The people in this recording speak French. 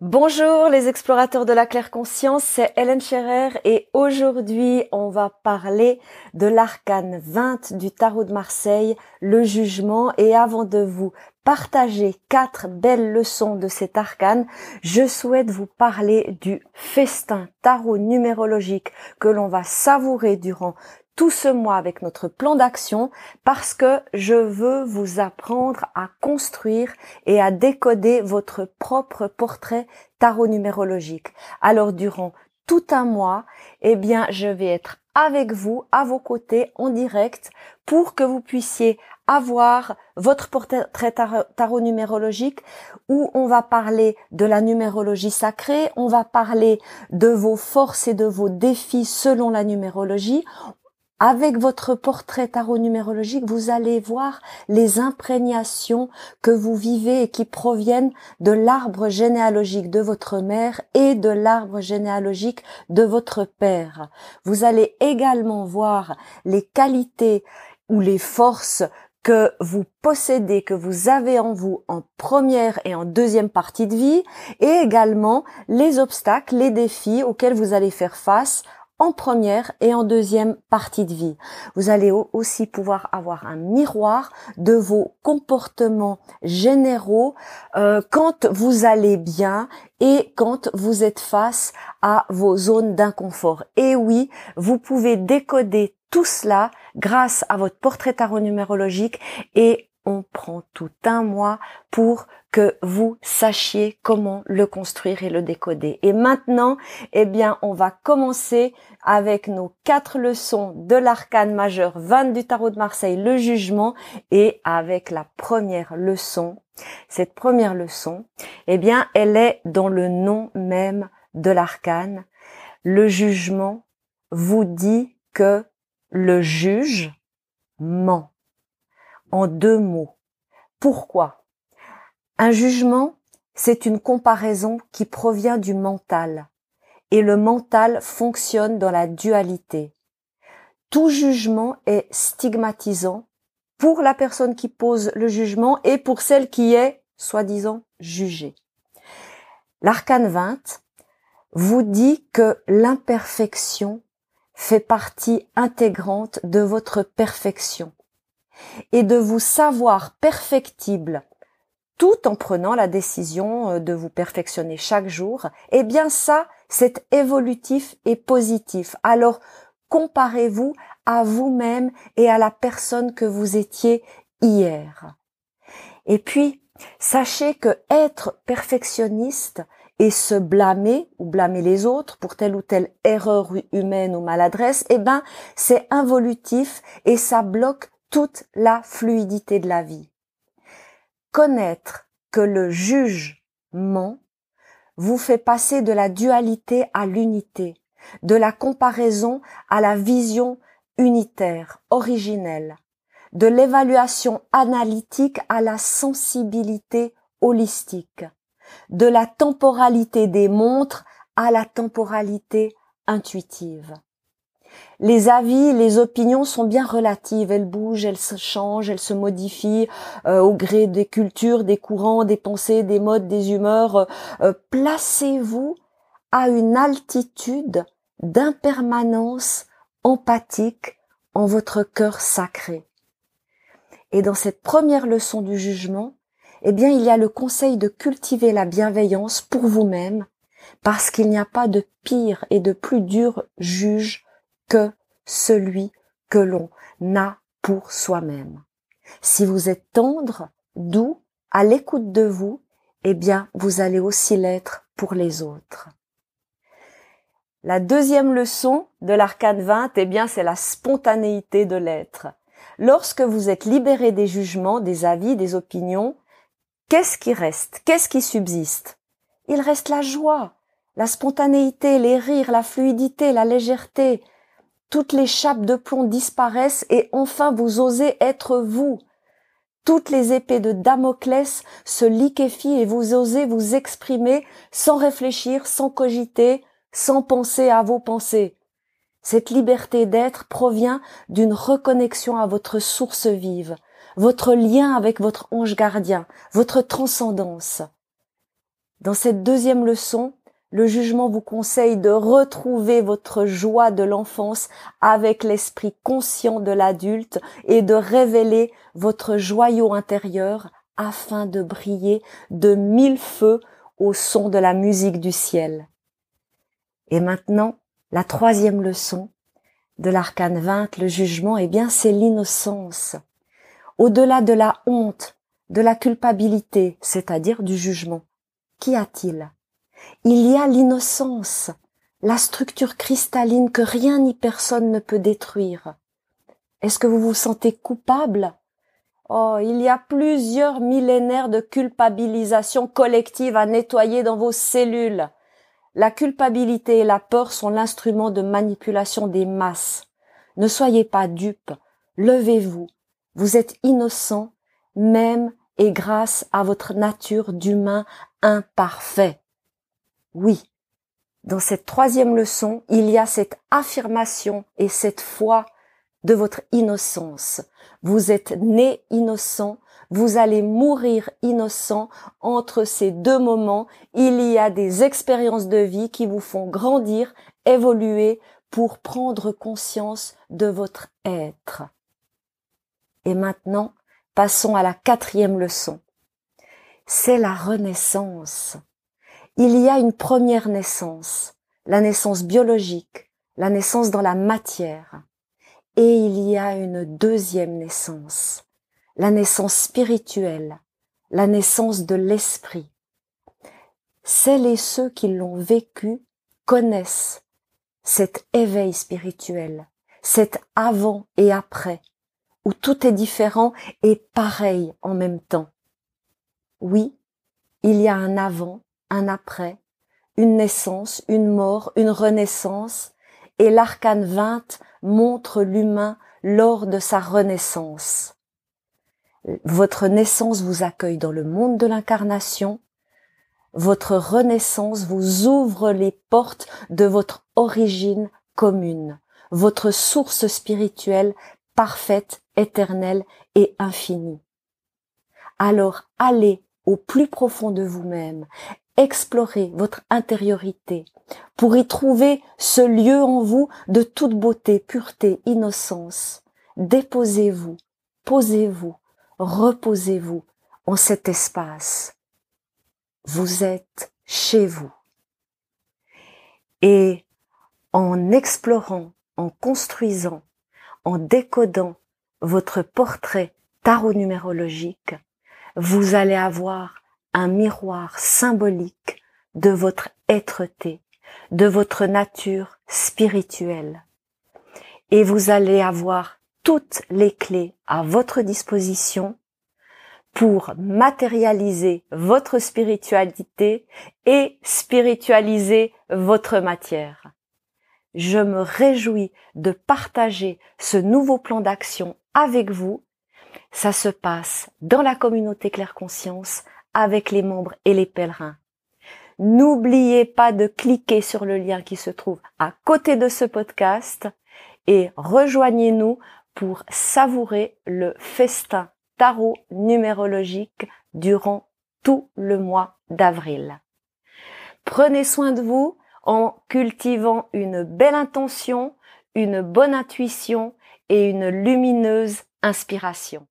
Bonjour les explorateurs de la claire conscience, c'est Hélène Scherer et aujourd'hui on va parler de l'arcane 20 du tarot de Marseille, le jugement. Et avant de vous partager quatre belles leçons de cet arcane, je souhaite vous parler du festin tarot numérologique que l'on va savourer durant tout ce mois avec notre plan d'action parce que je veux vous apprendre à construire et à décoder votre propre portrait tarot numérologique. Alors durant tout un mois, eh bien, je vais être avec vous, à vos côtés, en direct, pour que vous puissiez avoir votre portrait tarot numérologique où on va parler de la numérologie sacrée, on va parler de vos forces et de vos défis selon la numérologie, avec votre portrait tarot numérologique, vous allez voir les imprégnations que vous vivez et qui proviennent de l'arbre généalogique de votre mère et de l'arbre généalogique de votre père. Vous allez également voir les qualités ou les forces que vous possédez, que vous avez en vous en première et en deuxième partie de vie, et également les obstacles, les défis auxquels vous allez faire face en première et en deuxième partie de vie. Vous allez aussi pouvoir avoir un miroir de vos comportements généraux euh, quand vous allez bien et quand vous êtes face à vos zones d'inconfort. Et oui, vous pouvez décoder tout cela grâce à votre portrait tarot numérologique et on prend tout un mois pour que vous sachiez comment le construire et le décoder. Et maintenant, eh bien, on va commencer avec nos quatre leçons de l'arcane majeur 20 du tarot de Marseille, le jugement, et avec la première leçon. Cette première leçon, eh bien, elle est dans le nom même de l'arcane. Le jugement vous dit que le juge ment en deux mots. Pourquoi? Un jugement, c'est une comparaison qui provient du mental, et le mental fonctionne dans la dualité. Tout jugement est stigmatisant pour la personne qui pose le jugement et pour celle qui est, soi-disant, jugée. L'arcane 20 vous dit que l'imperfection fait partie intégrante de votre perfection et de vous savoir perfectible tout en prenant la décision euh, de vous perfectionner chaque jour, eh bien ça, c'est évolutif et positif. Alors, comparez-vous à vous-même et à la personne que vous étiez hier. Et puis, sachez que être perfectionniste et se blâmer ou blâmer les autres pour telle ou telle erreur humaine ou maladresse, eh ben, c'est involutif et ça bloque toute la fluidité de la vie. Connaître que le jugement vous fait passer de la dualité à l'unité, de la comparaison à la vision unitaire, originelle, de l'évaluation analytique à la sensibilité holistique, de la temporalité des montres à la temporalité intuitive les avis, les opinions sont bien relatives. Elles bougent, elles se changent, elles se modifient euh, au gré des cultures, des courants, des pensées, des modes, des humeurs. Euh, placez-vous à une altitude d'impermanence empathique en votre cœur sacré. Et dans cette première leçon du jugement, eh bien, il y a le conseil de cultiver la bienveillance pour vous-même, parce qu'il n'y a pas de pire et de plus dur juge que celui que l'on a pour soi-même. Si vous êtes tendre, doux, à l'écoute de vous, eh bien, vous allez aussi l'être pour les autres. La deuxième leçon de l'arcane 20, eh bien, c'est la spontanéité de l'être. Lorsque vous êtes libéré des jugements, des avis, des opinions, qu'est-ce qui reste? Qu'est-ce qui subsiste? Il reste la joie, la spontanéité, les rires, la fluidité, la légèreté, toutes les chapes de plomb disparaissent et enfin vous osez être vous. Toutes les épées de Damoclès se liquéfient et vous osez vous exprimer sans réfléchir, sans cogiter, sans penser à vos pensées. Cette liberté d'être provient d'une reconnexion à votre source vive, votre lien avec votre ange gardien, votre transcendance. Dans cette deuxième leçon, le jugement vous conseille de retrouver votre joie de l'enfance avec l'esprit conscient de l'adulte et de révéler votre joyau intérieur afin de briller de mille feux au son de la musique du ciel. Et maintenant, la troisième leçon de l'arcane 20, le jugement, eh bien, c'est l'innocence. Au-delà de la honte, de la culpabilité, c'est-à-dire du jugement. Qu'y a-t-il? Il y a l'innocence, la structure cristalline que rien ni personne ne peut détruire. Est-ce que vous vous sentez coupable? Oh, il y a plusieurs millénaires de culpabilisation collective à nettoyer dans vos cellules. La culpabilité et la peur sont l'instrument de manipulation des masses. Ne soyez pas dupes. Levez-vous. Vous êtes innocent, même et grâce à votre nature d'humain imparfait. Oui. Dans cette troisième leçon, il y a cette affirmation et cette foi de votre innocence. Vous êtes né innocent, vous allez mourir innocent. Entre ces deux moments, il y a des expériences de vie qui vous font grandir, évoluer pour prendre conscience de votre être. Et maintenant, passons à la quatrième leçon. C'est la renaissance. Il y a une première naissance, la naissance biologique, la naissance dans la matière. Et il y a une deuxième naissance, la naissance spirituelle, la naissance de l'esprit. Celles et ceux qui l'ont vécu connaissent cet éveil spirituel, cet avant et après, où tout est différent et pareil en même temps. Oui, il y a un avant, un après, une naissance, une mort, une renaissance, et l'arcane 20 montre l'humain lors de sa renaissance. Votre naissance vous accueille dans le monde de l'incarnation. Votre renaissance vous ouvre les portes de votre origine commune, votre source spirituelle parfaite, éternelle et infinie. Alors allez au plus profond de vous-même, explorez votre intériorité pour y trouver ce lieu en vous de toute beauté, pureté, innocence. Déposez-vous, posez-vous, reposez-vous en cet espace. Vous êtes chez vous. Et en explorant, en construisant, en décodant votre portrait tarot numérologique, vous allez avoir un miroir symbolique de votre êtreté, de votre nature spirituelle. Et vous allez avoir toutes les clés à votre disposition pour matérialiser votre spiritualité et spiritualiser votre matière. Je me réjouis de partager ce nouveau plan d'action avec vous. Ça se passe dans la communauté Claire Conscience avec les membres et les pèlerins. N'oubliez pas de cliquer sur le lien qui se trouve à côté de ce podcast et rejoignez-nous pour savourer le festin tarot numérologique durant tout le mois d'avril. Prenez soin de vous en cultivant une belle intention, une bonne intuition et une lumineuse inspiration.